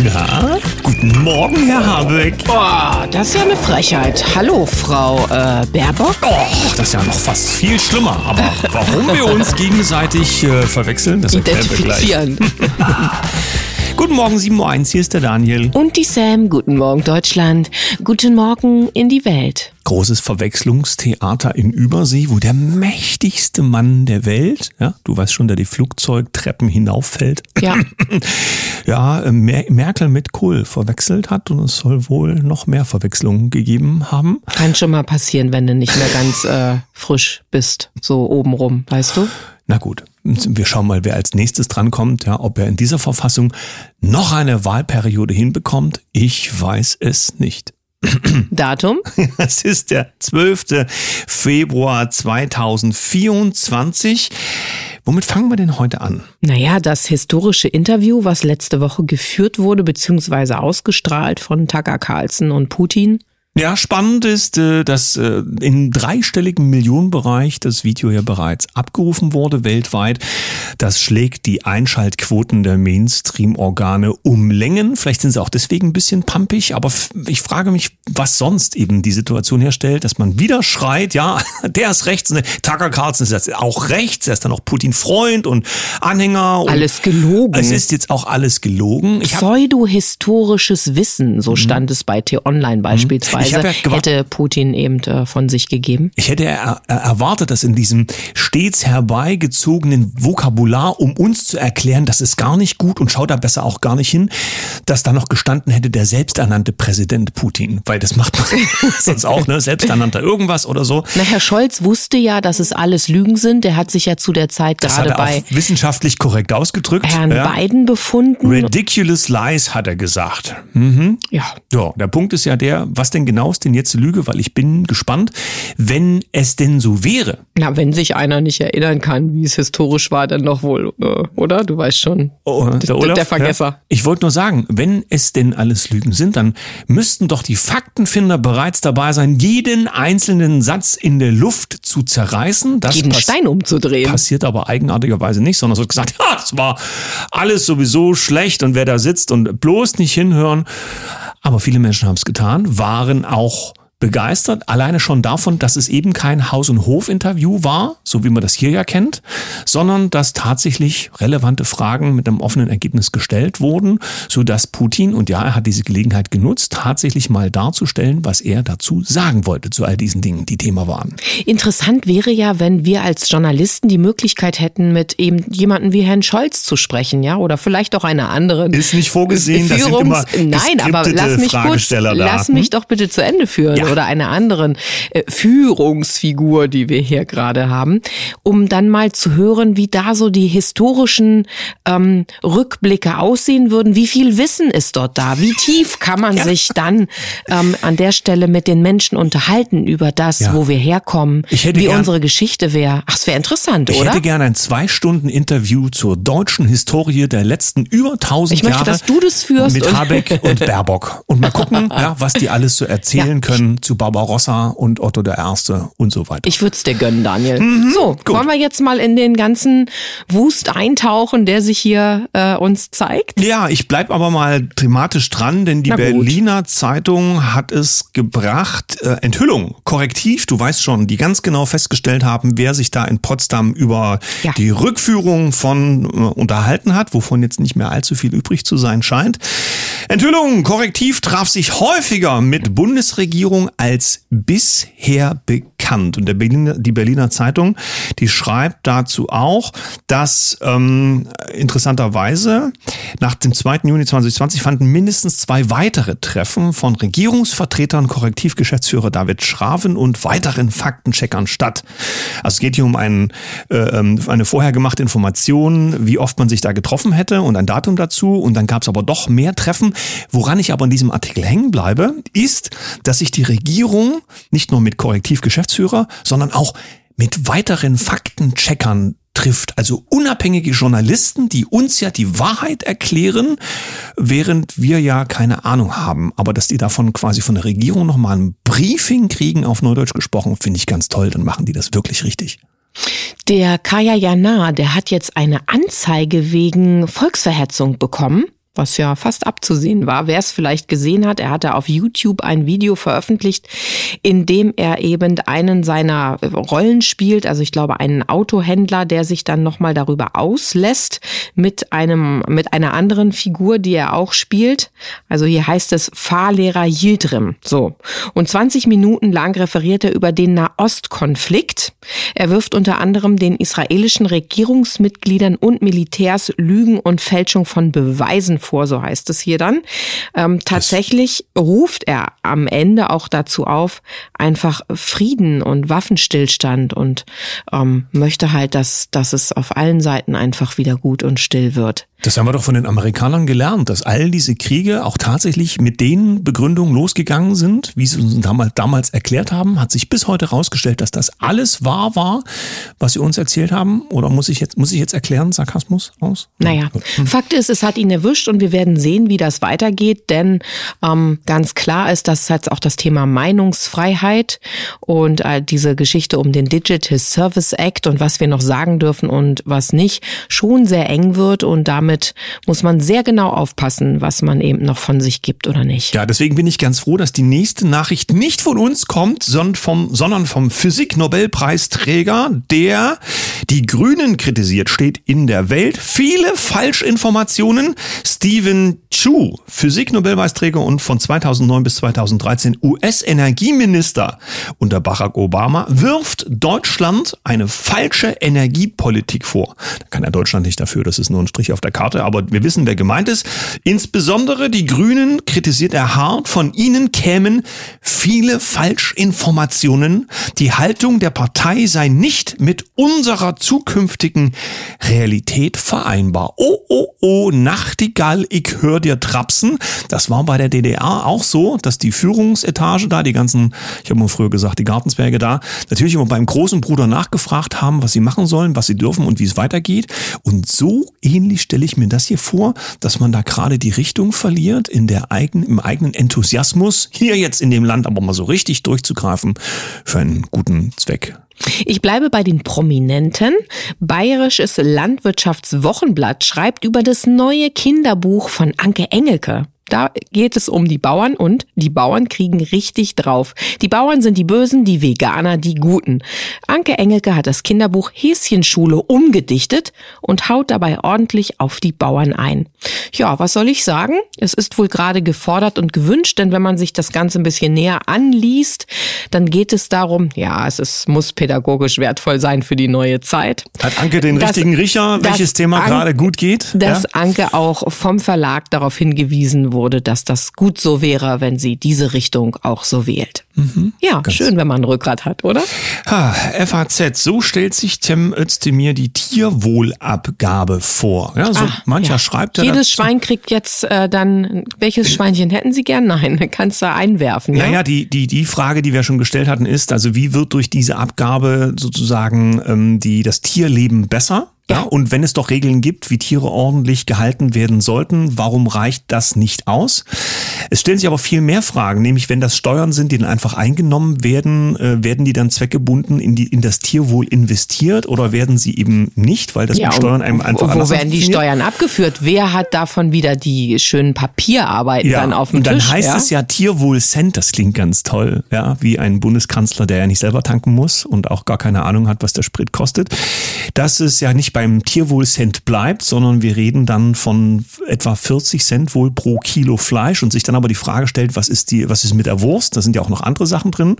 Na, guten Morgen, Herr Habeck. Boah, das ist ja eine Frechheit. Hallo, Frau äh, Baerbock. Oh, das ist ja noch fast viel schlimmer. Aber warum wir uns gegenseitig äh, verwechseln, das erklären wir gleich. Identifizieren. Guten Morgen, 7.01 Uhr, hier ist der Daniel. Und die Sam. Guten Morgen, Deutschland. Guten Morgen in die Welt. Großes Verwechslungstheater in Übersee, wo der mächtigste Mann der Welt, ja, du weißt schon, der die Flugzeugtreppen hinauffällt, Ja. ja, äh, Mer Merkel mit Kohl verwechselt hat und es soll wohl noch mehr Verwechslungen gegeben haben. Kann schon mal passieren, wenn du nicht mehr ganz äh, frisch bist. So obenrum, weißt du? Na gut, wir schauen mal, wer als nächstes drankommt, ja, ob er in dieser Verfassung noch eine Wahlperiode hinbekommt. Ich weiß es nicht. Datum? Es ist der 12. Februar 2024. Womit fangen wir denn heute an? Naja, das historische Interview, was letzte Woche geführt wurde, beziehungsweise ausgestrahlt von Tucker Carlson und Putin. Ja, spannend ist, äh, dass äh, im dreistelligen Millionenbereich das Video ja bereits abgerufen wurde weltweit. Das schlägt die Einschaltquoten der Mainstream-Organe um Längen. Vielleicht sind sie auch deswegen ein bisschen pumpig, aber ich frage mich, was sonst eben die Situation herstellt, dass man wieder schreit, ja, der ist rechts, ne, Tucker Carlson ist jetzt auch rechts, er ist dann auch Putin-Freund und Anhänger. Und Alles gelogen. Es ist jetzt auch alles gelogen. Pseudo-historisches Wissen, so stand es bei T-Online beispielsweise, Ich hab ja hätte Putin eben äh, von sich gegeben. Ich hätte er, er erwartet, dass in diesem stets herbeigezogenen Vokabular, um uns zu erklären, das ist gar nicht gut und schaut da besser auch gar nicht hin, dass da noch gestanden hätte der selbsternannte Präsident Putin, weil das macht man sonst auch, ne? Selbsternannter irgendwas oder so. Na, Herr Scholz wusste ja, dass es alles Lügen sind. Der hat sich ja zu der Zeit Das gerade er bei wissenschaftlich korrekt ausgedrückt. Herrn ja. Biden befunden. Ridiculous lies, hat er gesagt. Mhm. Ja, Ja, der Punkt ist ja der, was denn genau ist denn jetzt Lüge? Weil ich bin gespannt, wenn es denn so wäre. na, wenn sich einer nicht erinnern kann, wie es historisch war, dann doch wohl, äh, oder? Du weißt schon. Oh, der, Olaf, der Vergesser. Ja. Ich wollte nur sagen, wenn es denn alles Lügen sind, dann müssten doch die Faktenfinder bereits dabei sein, jeden einzelnen Satz in der Luft zu zerreißen. Das Jeden Stein umzudrehen. passiert aber eigenartigerweise nicht, sondern es wird gesagt, ja, es war alles sowieso schlecht und wer da sitzt und bloß nicht hinhören. Aber viele Menschen haben es getan, waren auch begeistert, alleine schon davon, dass es eben kein Haus- und Hof-Interview war, so wie man das hier ja kennt, sondern dass tatsächlich relevante Fragen mit einem offenen Ergebnis gestellt wurden, so dass Putin, und ja, er hat diese Gelegenheit genutzt, tatsächlich mal darzustellen, was er dazu sagen wollte zu all diesen Dingen, die Thema waren. Interessant wäre ja, wenn wir als Journalisten die Möglichkeit hätten, mit eben jemanden wie Herrn Scholz zu sprechen, ja, oder vielleicht auch einer anderen. Ist nicht vorgesehen, das sind immer Nein, aber lass mich kurz, Fragesteller da. lass mich doch bitte zu Ende führen Ja. Oder einer anderen äh, Führungsfigur, die wir hier gerade haben, um dann mal zu hören, wie da so die historischen ähm, Rückblicke aussehen würden. Wie viel Wissen ist dort da? Wie tief kann man sich dann ähm, an der Stelle mit den Menschen unterhalten über das, Ja. wo wir herkommen, Ich hätte wie gern- unsere Geschichte wäre? Ach, es wäre interessant, Ich oder? hätte gerne ein zwei Stunden Interview zur deutschen Historie der letzten über 1000 Ich möchte, Jahre dass du das führst mit Habeck und Baerbock und mal gucken, ja, was die alles so erzählen Ja. Zu Barbarossa und Otto der Erste und so weiter. Ich würde es dir gönnen, Daniel. Mhm. so, wollen wir jetzt mal in den ganzen Wust eintauchen, der sich hier äh, uns zeigt? Ja, ich bleib aber mal thematisch dran, denn die gut. Berliner Zeitung hat es gebracht, äh, Enthüllung, Korrektiv, du weißt schon, die ganz genau festgestellt haben, wer sich da in Potsdam über Ja. die Rückführung von äh, unterhalten hat, wovon jetzt nicht mehr allzu viel übrig zu sein scheint. Enthüllung, Korrektiv traf sich häufiger mit Bundesregierung als bisher bekannt. Und der Berliner, die Berliner Zeitung, die schreibt dazu auch, dass ähm, interessanterweise nach dem 2. Juni 2020 fanden mindestens zwei weitere Treffen von Regierungsvertretern, Korrektivgeschäftsführer David Schraven und weiteren Faktencheckern statt. Also es geht hier um einen, äh, ähm, eine vorher gemachte Information, wie oft man sich da getroffen hätte und ein Datum dazu. Und dann gab es aber doch mehr Treffen. Woran ich aber in diesem Artikel hängen bleibe, ist, dass sich die Regierung nicht nur mit Korrektivgeschäftsführer, sondern auch mit weiteren Faktencheckern trifft, also unabhängige Journalisten, die uns ja die Wahrheit erklären, während wir ja keine Ahnung haben. Aber dass die davon quasi von der Regierung nochmal ein Briefing kriegen, auf Neudeutsch gesprochen, finde ich ganz toll, dann machen die das wirklich richtig. Der Kaya Jana, der hat jetzt eine Anzeige wegen Volksverhetzung bekommen. Was ja fast abzusehen war. Wer es vielleicht gesehen hat, er hatte auf YouTube ein Video veröffentlicht, in dem er eben einen seiner Rollen spielt, also ich glaube einen Autohändler, der sich dann nochmal darüber auslässt mit einem, mit einer anderen Figur, die er auch spielt. Also hier heißt es Fahrlehrer Yildirim. So. Und 20 Minuten lang referiert er über den Nahostkonflikt. Er wirft unter anderem den israelischen Regierungsmitgliedern und Militärs Lügen und Fälschung von Beweisen vor, so heißt es hier dann. Ähm, tatsächlich ruft er am Ende auch dazu auf, einfach Frieden und Waffenstillstand und ähm, möchte halt, dass, dass es auf allen Seiten einfach wieder gut und still wird. Das haben wir doch von den Amerikanern gelernt, dass all diese Kriege auch tatsächlich mit den Begründungen losgegangen sind, wie sie uns damals, damals erklärt haben. Hat sich bis heute herausgestellt, dass das alles wahr war, was sie uns erzählt haben. Oder muss ich jetzt, muss ich jetzt erklären, Sarkasmus aus? Naja, hm. Fakt ist, es hat ihn erwischt und wir werden sehen, wie das weitergeht, denn ähm, ganz klar ist, dass jetzt auch das Thema Meinungsfreiheit und äh, diese Geschichte um den Digital Service Act und was wir noch sagen dürfen und was nicht, schon sehr eng wird und damit muss man sehr genau aufpassen, was man eben noch von sich gibt oder nicht. Ja, deswegen bin ich ganz froh, dass die nächste Nachricht nicht von uns kommt, sondern vom, sondern vom Physik-Nobelpreisträger, der die Grünen kritisiert, steht in der Welt. Viele Falschinformationen. Stephen Chu, Physik-Nobelpreisträger und von 2009 bis 2013 US-Energieminister unter Barack Obama, wirft Deutschland eine falsche Energiepolitik vor. Da kann er Deutschland nicht dafür, das ist nur ein Strich auf der Karte, aber wir wissen, wer gemeint ist. Insbesondere die Grünen kritisiert er hart. Von ihnen kämen viele Falschinformationen. Die Haltung der Partei sei nicht mit unserer zukünftigen Realität vereinbar. Oh, oh, oh, Nachtigall, ich hör dir trapsen. Das war bei der DDR auch so, dass die Führungsetage da, die ganzen, ich habe mal früher gesagt, die Gartensberge da, natürlich immer beim großen Bruder nachgefragt haben, was sie machen sollen, was sie dürfen und wie es weitergeht. Und so ähnlich stelle ich mir das hier vor, dass man da gerade die Richtung verliert, in der eigenen, im eigenen Enthusiasmus, hier jetzt in dem Land aber mal so richtig durchzugreifen für einen guten Zweck. Ich bleibe bei den Prominenten. Bayerisches Landwirtschaftswochenblatt schreibt über das neue Kinderbuch von Anke Engelke. Da geht es um die Bauern und die Bauern kriegen richtig drauf. Die Bauern sind die Bösen, die Veganer die Guten. Anke Engelke hat das Kinderbuch Häschenschule umgedichtet und haut dabei ordentlich auf die Bauern ein. Ja, was soll ich sagen? Es ist wohl gerade gefordert und gewünscht, denn wenn man sich das Ganze ein bisschen näher anliest, dann geht es darum, ja, es ist, muss pädagogisch wertvoll sein für die neue Zeit. Hat Anke den dass, richtigen Riecher, welches Thema gerade gut geht? Dass ja? Anke auch vom Verlag darauf hingewiesen wurde, wurde, dass das gut so wäre, wenn sie diese Richtung auch so wählt. Mhm, ja, schön, wenn man ein Rückgrat hat, oder? Ha, FAZ, so stellt sich Tim Özdemir die Tierwohlabgabe vor. Ja, so Ach, mancher ja. schreibt ja Jedes Schwein kriegt jetzt äh, dann, welches Schweinchen hätten Sie gern? Nein, kannst du einwerfen. Ja, ja, die, die, die Frage, die wir schon gestellt hatten, ist, also wie wird durch diese Abgabe sozusagen ähm, die, das Tierleben besser? Ja, und wenn es doch Regeln gibt, wie Tiere ordentlich gehalten werden sollten, warum reicht das nicht aus? Es stellen sich aber viel mehr Fragen, nämlich wenn das Steuern sind, die dann einfach eingenommen werden, äh, werden die dann zweckgebunden in, die, in das Tierwohl investiert oder werden sie eben nicht, weil das ja, mit Steuern einem einfach Wo werden die Steuern abgeführt? Wer hat davon wieder die schönen Papierarbeiten ja, dann auf dem und dann Tisch? Dann heißt ja? es ja Tierwohl Cent, das klingt ganz toll, ja, wie ein Bundeskanzler, der ja nicht selber tanken muss und auch gar keine Ahnung hat, was der Sprit kostet. Das ist ja nicht beim Tierwohl-Cent bleibt, sondern wir reden dann von etwa 40 Cent wohl pro Kilo Fleisch und sich dann aber die Frage stellt, was ist die, was ist mit der Wurst? Da sind ja auch noch andere Sachen drin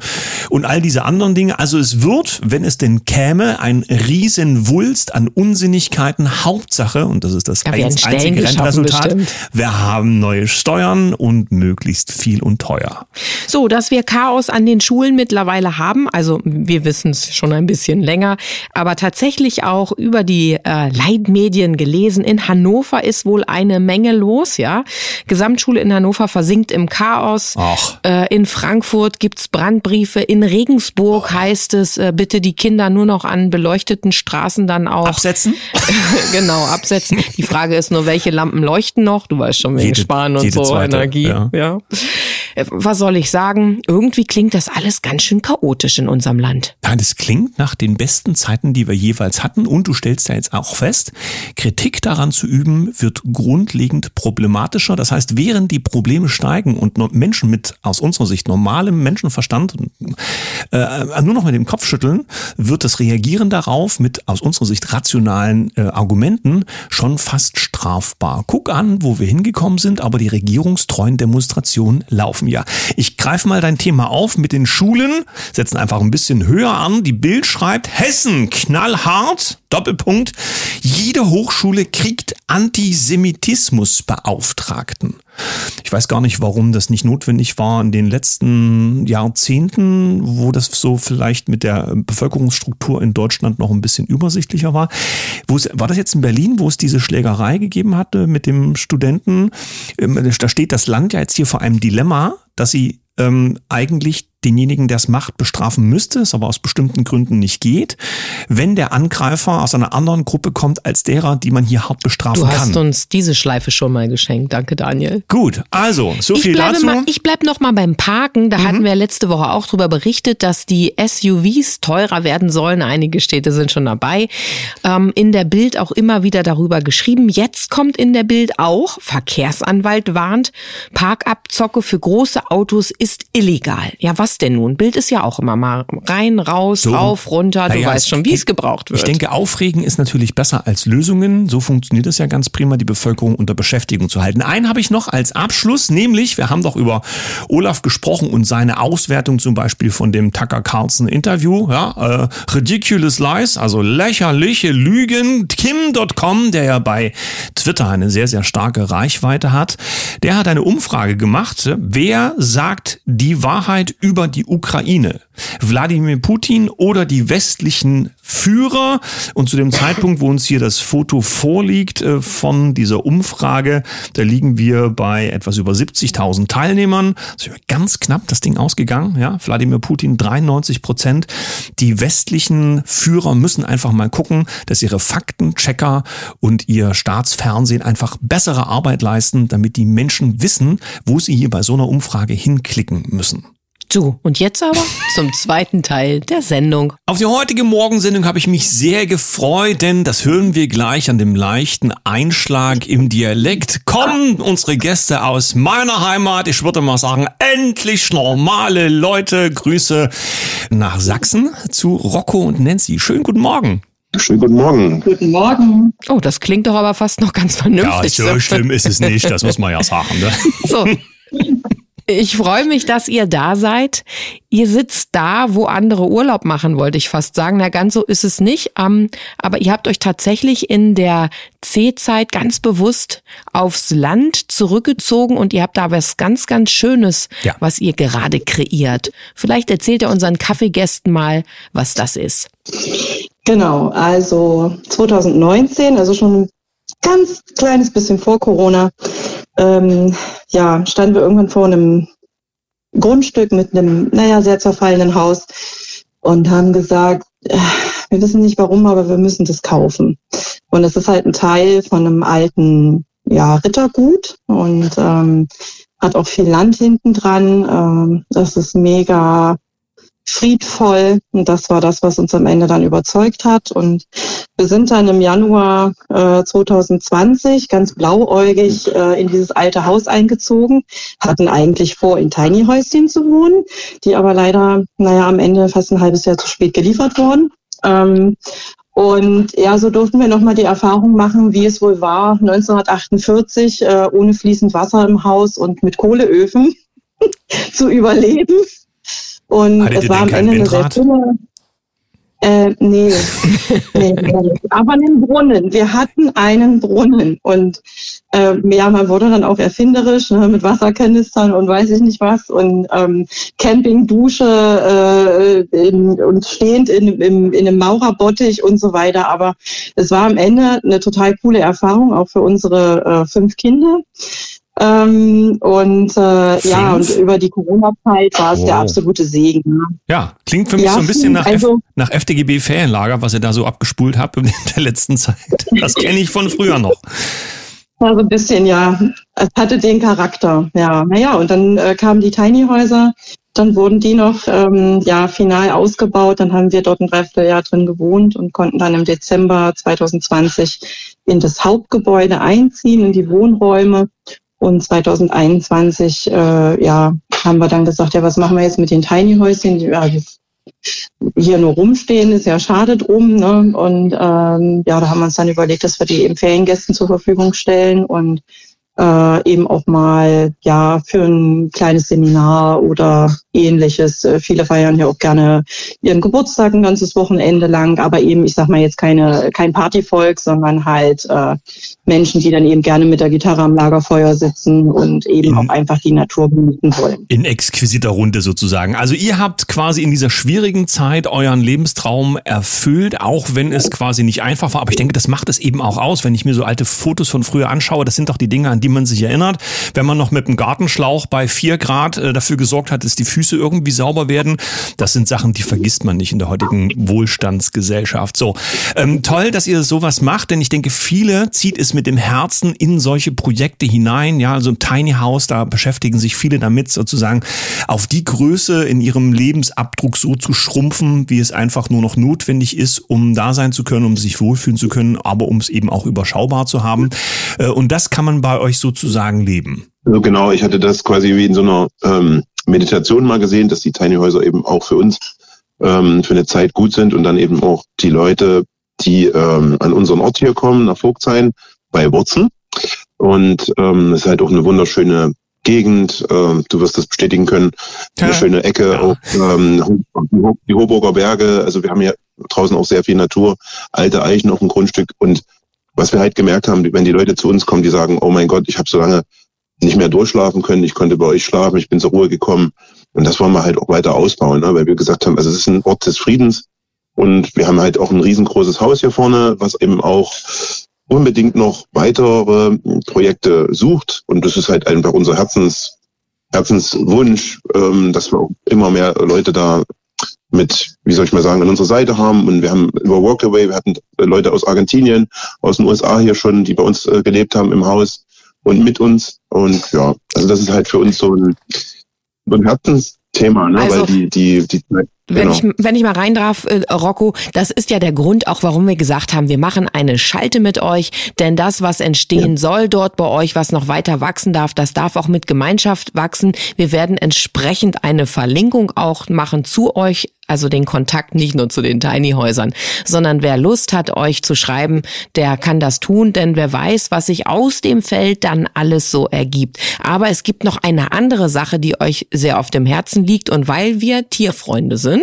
und all diese anderen Dinge. Also es wird, wenn es denn käme, ein Riesenwulst an Unsinnigkeiten. Hauptsache, und das ist das ja, einzige Resultat, wir haben neue Steuern und möglichst viel und teuer. So, dass wir Chaos an den Schulen mittlerweile haben, also wir wissen es schon ein bisschen länger, aber tatsächlich auch über die äh, Leitmedien gelesen. In Hannover ist wohl eine Menge los, ja. Gesamtschule in Hannover versinkt im Chaos. Ach. Äh, in Frankfurt gibt's Brandbriefe. In Regensburg oh. heißt es, äh, bitte die Kinder nur noch an beleuchteten Straßen dann auch. Absetzen? genau, absetzen. Die Frage ist nur, welche Lampen leuchten noch? Du weißt schon, wegen jede, Sparen und so, zweite, Energie. ja. ja. Äh, was soll ich sagen? Irgendwie klingt das alles ganz schön chaotisch in unserem Land. Nein, das klingt nach den besten Zeiten, die wir jeweils hatten. Und du stellst ja jetzt auch fest, Kritik daran zu üben, wird grundlegend problematischer. Das heißt, während die Probleme steigen und Menschen mit aus unserer Sicht normalem Menschenverstand äh, nur noch mit dem Kopf schütteln, wird das Reagieren darauf mit aus unserer Sicht rationalen äh, Argumenten schon fast strafbar. Guck an, wo wir hingekommen sind, aber die regierungstreuen Demonstrationen laufen ja. Ich greife mal dein Thema auf mit den Schulen, setzen einfach ein bisschen höher an. Die Bild schreibt, Hessen knallhart, Doppelpunkt, jede Hochschule kriegt Antisemitismusbeauftragten. Ich weiß gar nicht, warum das nicht notwendig war in den letzten Jahrzehnten, wo das so vielleicht mit der Bevölkerungsstruktur in Deutschland noch ein bisschen übersichtlicher war. Wo es, war das jetzt in Berlin, wo es diese Schlägerei gegeben hatte mit dem Studenten? Ähm, da steht das Land ja jetzt hier vor einem Dilemma, dass sie ähm, eigentlich denjenigen, der es macht, bestrafen müsste, es aber aus bestimmten Gründen nicht geht, wenn der Angreifer aus einer anderen Gruppe kommt als derer, die man hier hart bestrafen kann. Du hast kann. uns diese Schleife schon mal geschenkt. Danke, Daniel. Gut, also, so ich viel dazu. Mal, ich bleib noch mal beim Parken. Da mhm. hatten wir letzte Woche auch drüber berichtet, dass die SUVs teurer werden sollen. Einige Städte sind schon dabei. Ähm, in der Bild auch immer wieder darüber geschrieben. Jetzt kommt in der Bild auch, Verkehrsanwalt warnt, Parkabzocke für große Autos ist illegal. Ja, was was denn nun? Bild ist ja auch immer mal rein, raus, so. rauf, runter. Du ja, weißt schon, wie es gebraucht wird. Ich denke, Aufregen ist natürlich besser als Lösungen. So funktioniert es ja ganz prima, die Bevölkerung unter Beschäftigung zu halten. Einen habe ich noch als Abschluss, nämlich, wir haben doch über Olaf gesprochen und seine Auswertung zum Beispiel von dem Tucker Carlson Interview. Ja, äh, Ridiculous Lies, also lächerliche Lügen. Kim.com, der ja bei Twitter eine sehr, sehr starke Reichweite hat, der hat eine Umfrage gemacht. Wer sagt die Wahrheit über über die Ukraine. Wladimir Putin oder die westlichen Führer. Und zu dem Zeitpunkt, wo uns hier das Foto vorliegt äh, von dieser Umfrage, da liegen wir bei etwas über 70.000 Teilnehmern. Also ganz knapp das Ding ausgegangen. Ja, Wladimir Putin 93 Prozent. Die westlichen Führer müssen einfach mal gucken, dass ihre Faktenchecker und ihr Staatsfernsehen einfach bessere Arbeit leisten, damit die Menschen wissen, wo sie hier bei so einer Umfrage hinklicken müssen. So, und jetzt aber zum zweiten Teil der Sendung. Auf die heutige Morgensendung habe ich mich sehr gefreut, denn das hören wir gleich an dem leichten Einschlag im Dialekt. Kommen unsere Gäste aus meiner Heimat, ich würde mal sagen, endlich normale Leute. Grüße nach Sachsen zu Rocco und Nancy. Schönen guten Morgen. Schönen guten Morgen. Guten Morgen. Oh, das klingt doch aber fast noch ganz vernünftig. Ja, so schlimm ist es nicht, das muss man ja sagen. Ne? So. Ich freue mich, dass ihr da seid. Ihr sitzt da, wo andere Urlaub machen, wollte ich fast sagen. Na, ganz so ist es nicht. Ähm, aber ihr habt euch tatsächlich in der C-Zeit ganz bewusst aufs Land zurückgezogen und ihr habt da was ganz, ganz Schönes, ja. was ihr gerade kreiert. Vielleicht erzählt ihr unseren Kaffeegästen mal, was das ist. Genau, also 2019, also schon ein ganz kleines bisschen vor Corona, ähm, ja, standen wir irgendwann vor einem Grundstück mit einem, naja, sehr zerfallenen Haus und haben gesagt, äh, wir wissen nicht warum, aber wir müssen das kaufen. Und es ist halt ein Teil von einem alten, ja, Rittergut und ähm, hat auch viel Land hinten dran. Ähm, das ist mega friedvoll. Und das war das, was uns am Ende dann überzeugt hat. Und wir sind dann im Januar äh, 2020 ganz blauäugig äh, in dieses alte Haus eingezogen, hatten eigentlich vor, in Tiny Häuschen zu wohnen, die aber leider, naja, am Ende fast ein halbes Jahr zu spät geliefert wurden. Ähm, und ja, so durften wir nochmal die Erfahrung machen, wie es wohl war, 1948 äh, ohne fließend Wasser im Haus und mit Kohleöfen zu überleben. Und Hattet es war am Ende eine sehr schöne. Äh, nee, nee, aber einen Brunnen. Wir hatten einen Brunnen und äh, ja, man wurde dann auch erfinderisch ne, mit Wasserkanistern und weiß ich nicht was und ähm, Campingdusche äh, in, und stehend in, in, in einem Maurerbottich und so weiter. Aber es war am Ende eine total coole Erfahrung auch für unsere äh, fünf Kinder. Ähm, und äh, ja, und über die Corona-Zeit war es wow. der absolute Segen. Ne? Ja, klingt für mich ja, so ein bisschen nach, also, nach FDGB-Ferienlager, was ihr da so abgespult habt in der letzten Zeit. Das kenne ich von früher noch. Ja, so ein bisschen, ja. es hatte den Charakter, ja. Naja, und dann äh, kamen die Tiny Häuser, dann wurden die noch ähm, ja final ausgebaut. Dann haben wir dort ein Dreivierteljahr drin gewohnt und konnten dann im Dezember 2020 in das Hauptgebäude einziehen, in die Wohnräume. Und 2021 äh, ja, haben wir dann gesagt, ja, was machen wir jetzt mit den Tiny Häuschen? Ja, hier nur rumstehen ist ja schade drum. Ne? Und ähm, ja, da haben wir uns dann überlegt, dass wir die eben Feriengästen zur Verfügung stellen und äh, eben auch mal ja für ein kleines Seminar oder ähnliches. Äh, viele feiern ja auch gerne ihren Geburtstag ein ganzes Wochenende lang, aber eben, ich sag mal jetzt keine kein Partyvolk, sondern halt äh, Menschen, die dann eben gerne mit der Gitarre am Lagerfeuer sitzen und eben in, auch einfach die Natur genießen wollen. In exquisiter Runde sozusagen. Also ihr habt quasi in dieser schwierigen Zeit euren Lebenstraum erfüllt, auch wenn es quasi nicht einfach war. Aber ich denke, das macht es eben auch aus, wenn ich mir so alte Fotos von früher anschaue. Das sind doch die Dinge, an die die man sich erinnert. Wenn man noch mit dem Gartenschlauch bei vier Grad äh, dafür gesorgt hat, dass die Füße irgendwie sauber werden, das sind Sachen, die vergisst man nicht in der heutigen Wohlstandsgesellschaft. So, ähm, toll, dass ihr sowas macht, denn ich denke, viele zieht es mit dem Herzen in solche Projekte hinein. Ja, also Tiny House, da beschäftigen sich viele damit, sozusagen auf die Größe in ihrem Lebensabdruck so zu schrumpfen, wie es einfach nur noch notwendig ist, um da sein zu können, um sich wohlfühlen zu können, aber um es eben auch überschaubar zu haben. Äh, und das kann man bei euch euch sozusagen leben? Also genau, ich hatte das quasi wie in so einer ähm, Meditation mal gesehen, dass die Tiny Häuser eben auch für uns ähm, für eine Zeit gut sind und dann eben auch die Leute, die ähm, an unseren Ort hier kommen, nach Vogtsheim, bei Wurzen. Und ähm, es ist halt auch eine wunderschöne Gegend. Ähm, du wirst das bestätigen können. Eine ja. schöne Ecke, ja. auch, ähm, die Hoburger Berge. Also wir haben hier draußen auch sehr viel Natur, alte Eichen auf dem Grundstück und was wir halt gemerkt haben, wenn die Leute zu uns kommen, die sagen, oh mein Gott, ich habe so lange nicht mehr durchschlafen können, ich konnte bei euch schlafen, ich bin zur Ruhe gekommen. Und das wollen wir halt auch weiter ausbauen, ne? weil wir gesagt haben, also es ist ein Ort des Friedens und wir haben halt auch ein riesengroßes Haus hier vorne, was eben auch unbedingt noch weitere Projekte sucht. Und das ist halt einfach unser Herzens, Herzenswunsch, ähm, dass wir auch immer mehr Leute da mit, wie soll ich mal sagen, an unserer Seite haben. Und wir haben über Workaway, wir hatten Leute aus Argentinien, aus den USA hier schon, die bei uns äh, gelebt haben im Haus und mit uns. Und ja, also das ist halt für uns so ein, so ein Herzensthema, ne? Also, weil die, die, die wenn, genau. ich, wenn ich mal rein darf, äh, Rocco, das ist ja der Grund auch, warum wir gesagt haben, wir machen eine Schalte mit euch, denn das, was entstehen ja. soll dort bei euch, was noch weiter wachsen darf, das darf auch mit Gemeinschaft wachsen. Wir werden entsprechend eine Verlinkung auch machen zu euch also den Kontakt nicht nur zu den Tiny Häusern, sondern wer Lust hat, euch zu schreiben, der kann das tun, denn wer weiß, was sich aus dem Feld dann alles so ergibt. Aber es gibt noch eine andere Sache, die euch sehr auf dem Herzen liegt und weil wir Tierfreunde sind,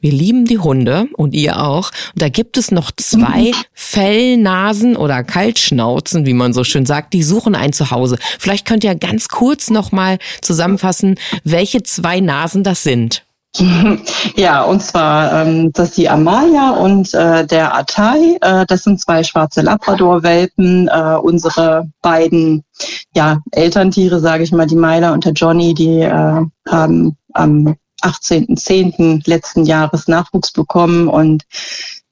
wir lieben die Hunde und ihr auch, und da gibt es noch zwei Fellnasen oder Kaltschnauzen, wie man so schön sagt, die suchen ein Zuhause. Vielleicht könnt ihr ganz kurz noch mal zusammenfassen, welche zwei Nasen das sind. Ja, und zwar ähm, das ist die Amalia und äh, der Atai. Äh, das sind zwei schwarze Labrador-Welpen. Äh, unsere beiden ja, Elterntiere, sage ich mal, die Myla und der Johnny, die äh, haben am 18.10. letzten Jahres Nachwuchs bekommen und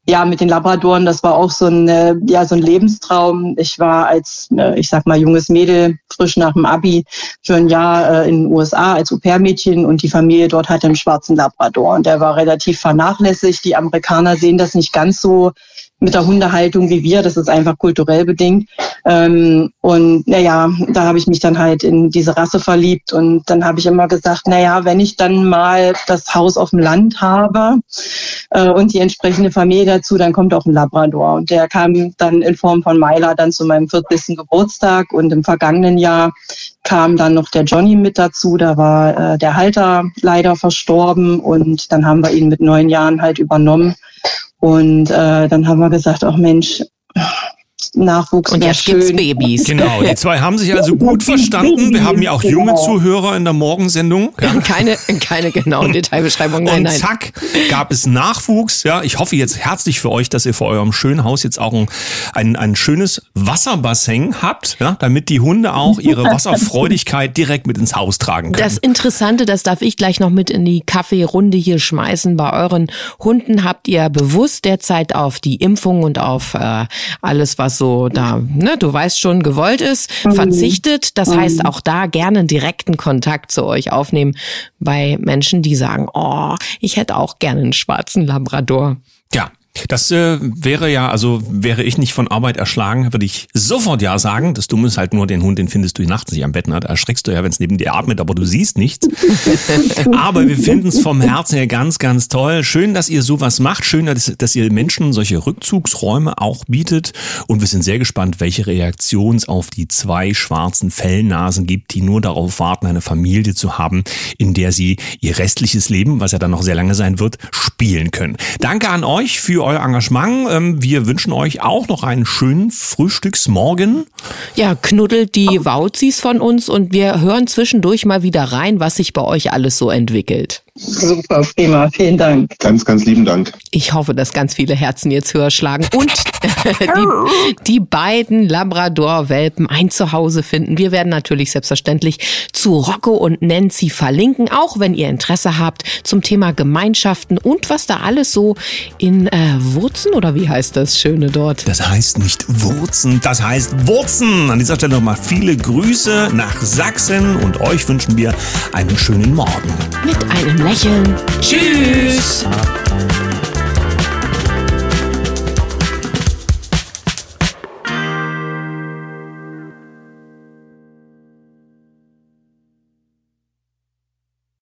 ja, mit den Labradoren, das war auch so ein, äh, ja, so ein Lebenstraum. Ich war als, äh, ich sag mal, junges Mädel, frisch nach dem Abi, für ein Jahr äh, in den USA als Au-pair-Mädchen und die Familie dort hatte einen schwarzen Labrador und der war relativ vernachlässigt. Die Amerikaner sehen das nicht ganz so mit der Hundehaltung wie wir. Das ist einfach kulturell bedingt. Ähm, und naja, da habe ich mich dann halt in diese Rasse verliebt. Und dann habe ich immer gesagt, naja, wenn ich dann mal das Haus auf dem Land habe äh, und die entsprechende Familie dazu, dann kommt auch ein Labrador. Und der kam dann in Form von Myla dann zu meinem 40. Geburtstag. Und im vergangenen Jahr kam dann noch der Johnny mit dazu. Da war äh, der Halter leider verstorben. Und dann haben wir ihn mit neun Jahren halt übernommen. Und äh, dann haben wir gesagt, ach Mensch, Nachwuchs und jetzt schön. gibt's Babys. Genau, die zwei haben sich also gut verstanden. Wir haben ja auch junge genau. Zuhörer in der Morgensendung. Ja. Keine, keine genauen Detailbeschreibungen. Nein, und nein. zack, gab es Nachwuchs. Ja, ich hoffe jetzt herzlich für euch, dass ihr vor eurem schönen Haus jetzt auch ein, ein, ein schönes Wasserbassin habt, ja, damit die Hunde auch ihre Wasserfreudigkeit direkt mit ins Haus tragen können. Das Interessante, das darf ich gleich noch mit in die Kaffeerunde hier schmeißen. Bei euren Hunden habt ihr bewusst derzeit auf die Impfung und auf äh, alles, was was so da, ne, du weißt schon, gewollt ist, mhm. verzichtet. Das mhm. heißt, auch da gerne direkten Kontakt zu euch aufnehmen bei Menschen, die sagen, oh, ich hätte auch gerne einen schwarzen Labrador. Ja, das äh, wäre ja, also wäre ich nicht von Arbeit erschlagen, würde ich sofort ja sagen. Das Dumme ist halt nur, den Hund, den findest du nachts nicht am Bett. Ne? Da erschreckst du ja, wenn es neben dir atmet, aber du siehst nichts. aber wir finden es vom Herzen her ganz, ganz toll. Schön, dass ihr sowas macht. Schön, dass, dass ihr Menschen solche Rückzugsräume auch bietet. Und wir sind sehr gespannt, welche Reaktion es auf die zwei schwarzen Fellnasen gibt, die nur darauf warten, eine Familie zu haben, in der sie ihr restliches Leben, was ja dann noch sehr lange sein wird, spielen können. Danke an euch für euer Engagement. Ähm, wir wünschen euch auch noch einen schönen Frühstücksmorgen. Ja, knuddelt die Wauzis von uns und wir hören zwischendurch mal wieder rein, was sich bei euch alles so entwickelt. Super, prima, vielen Dank. Ganz, ganz lieben Dank. Ich hoffe, dass ganz viele Herzen jetzt höher schlagen und die, die beiden Labrador-Welpen ein Zuhause finden. Wir werden natürlich selbstverständlich zu Rocco und Nancy verlinken, auch wenn ihr Interesse habt zum Thema Gemeinschaften und was da alles so in äh, Wurzen oder wie heißt das Schöne dort? Das heißt nicht Wurzen, das heißt Wurzen. An dieser Stelle nochmal viele Grüße nach Sachsen und euch wünschen wir einen schönen Morgen. Mit einem Lächeln. Tschüss.